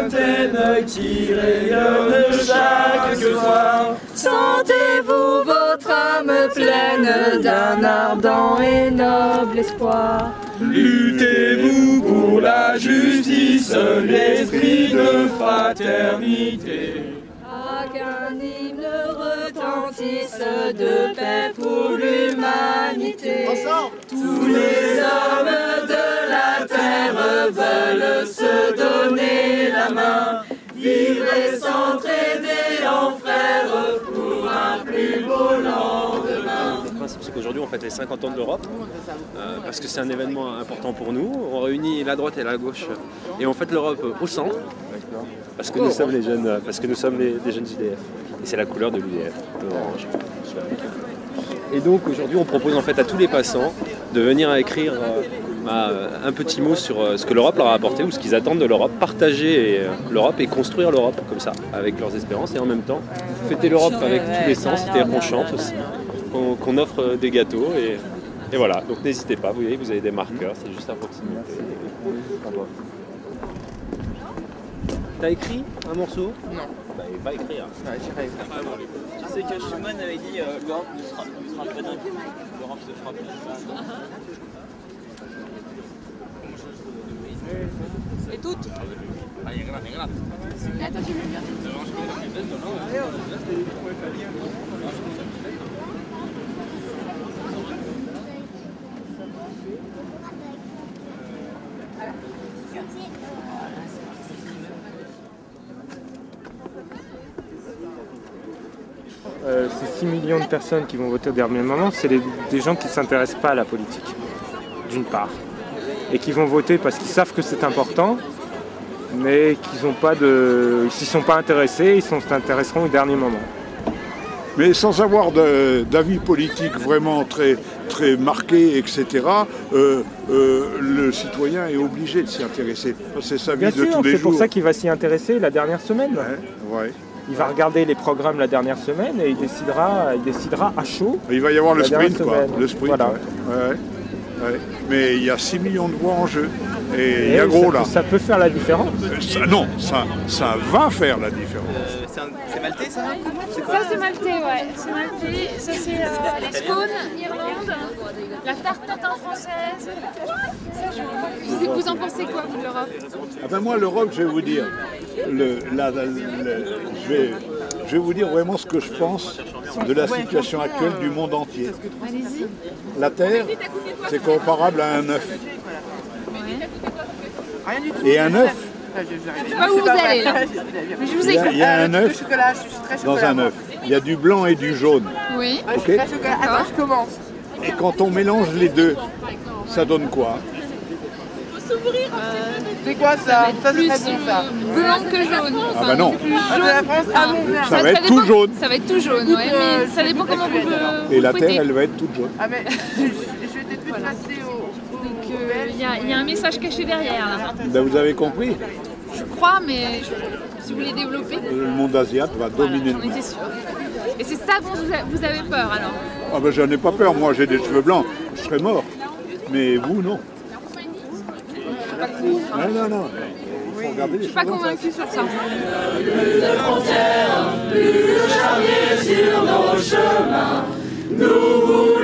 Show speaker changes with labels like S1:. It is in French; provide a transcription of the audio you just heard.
S1: lointaines qui rayonnent chaque soir.
S2: Sentez-vous votre âme pleine d'un ardent et noble espoir.
S1: Luttez-vous pour la justice, l'esprit de fraternité.
S2: Ah, qu'un hymne retentisse de paix pour l'humanité. Tous les hommes de la terre veulent se main, vivre et en pour un plus beau lendemain.
S3: Le principe, c'est qu'aujourd'hui, on fête les 50 ans de l'Europe, euh, parce que c'est un événement important pour nous. On réunit la droite et la gauche, et on fête l'Europe au centre, parce que nous sommes les jeunes, parce que nous sommes les, jeunes UDF. Et c'est la couleur de l'UDF, l'orange. Et donc aujourd'hui, on propose en fait à tous les passants de venir écrire euh, bah, un petit mot sur euh, ce que l'Europe leur a apporté ou ce qu'ils attendent de l'Europe, partager euh, l'Europe et construire l'Europe comme ça, avec leurs espérances, et en même temps fêter l'Europe avec tous les sens, c'est-à-dire qu'on chante aussi, qu'on offre euh, des gâteaux, et, et voilà. Donc n'hésitez pas, vous voyez, vous avez des marqueurs, c'est juste à proximité. T'as écrit un morceau? Non. Bah, va écrire.
S4: Tu sais que Schumann avait dit euh, l'Europe ne sera, ne sera pas d'invité. L'Europe se
S2: Et toutes
S5: Euh, ces 6 millions de personnes qui vont voter au dernier moment, c'est des gens qui ne s'intéressent pas à la politique, d'une part. Et qui vont voter parce qu'ils savent que c'est important, mais qu'ils n'ont pas de. S'ils ne sont pas intéressés, ils s'intéresseront au dernier moment.
S6: Mais sans avoir d'avis politique vraiment très, très marqué, etc., euh, euh, le citoyen est obligé de s'y intéresser. C'est sa vie
S5: Bien
S6: de
S5: sûr,
S6: tous les
S5: c'est
S6: jours.
S5: pour ça qu'il va s'y intéresser la dernière semaine.
S6: Ouais, ouais.
S5: Il va regarder les programmes la dernière semaine et il décidera, il décidera à chaud.
S6: Il va y avoir le sprint, quoi. Le sprint,
S5: Voilà.
S6: ouais. Ouais. Mais il y a 6 millions de voix en jeu. Et il y a gros
S5: ça,
S6: là.
S5: Ça peut faire la différence.
S6: Ça- non, ça, ça va faire la différence.
S4: Euh, c'est maltais ça
S7: Ça c'est maltais, ouais. C'est maltais. Ça c'est euh, les scones, Irlande. La tarte tatin française. Vous, vous en pensez quoi, vous, de l'Europe
S6: Ah ben moi, l'Europe, je vais vous dire, le- la- la- je, vais, je vais vous dire vraiment ce que je pense de la situation actuelle du monde entier. La Terre, c'est comparable à un œuf. Et un œuf,
S7: Je sais pas où vous allez là. Mais je vous
S6: il y a,
S7: écoute.
S6: il y a un œuf dans un œuf. Il y a du blanc et du jaune.
S7: Oui.
S6: ok. Et quand on mélange les deux, ça donne quoi
S8: C'est quoi ça Ça c'est
S7: Plus
S8: très bon ça.
S7: euh, blanc que jaune.
S6: Ah bah non.
S7: Plus
S8: Ah, France, ah bon,
S6: Ça va être
S7: dépend-
S6: tout jaune.
S7: Ça va être tout jaune, ouais. Mais ça dépend comment vous le.
S6: Et la. Terre, elle va être toute jaune.
S8: Ah mais je, je vais peut-être plus passer au...
S7: Donc euh, il y, a- il y a un message caché derrière là.
S6: Ben, vous avez compris,
S7: Je crois, mais je- si vous voulez développer.
S6: le monde asiatique va
S7: Voilà,
S6: dominer le
S7: j'en
S6: monde.
S7: étais sûre. Et c'est ça dont vous a- vous avez peur alors?
S6: Ah ben j'en ai pas peur, moi j'ai des cheveux blancs, je serais mort. Mais vous non. Non, non, non. Faut regarder les
S7: Je suis pas convaincue sur ça.
S1: Sur nos chemins, nous voulons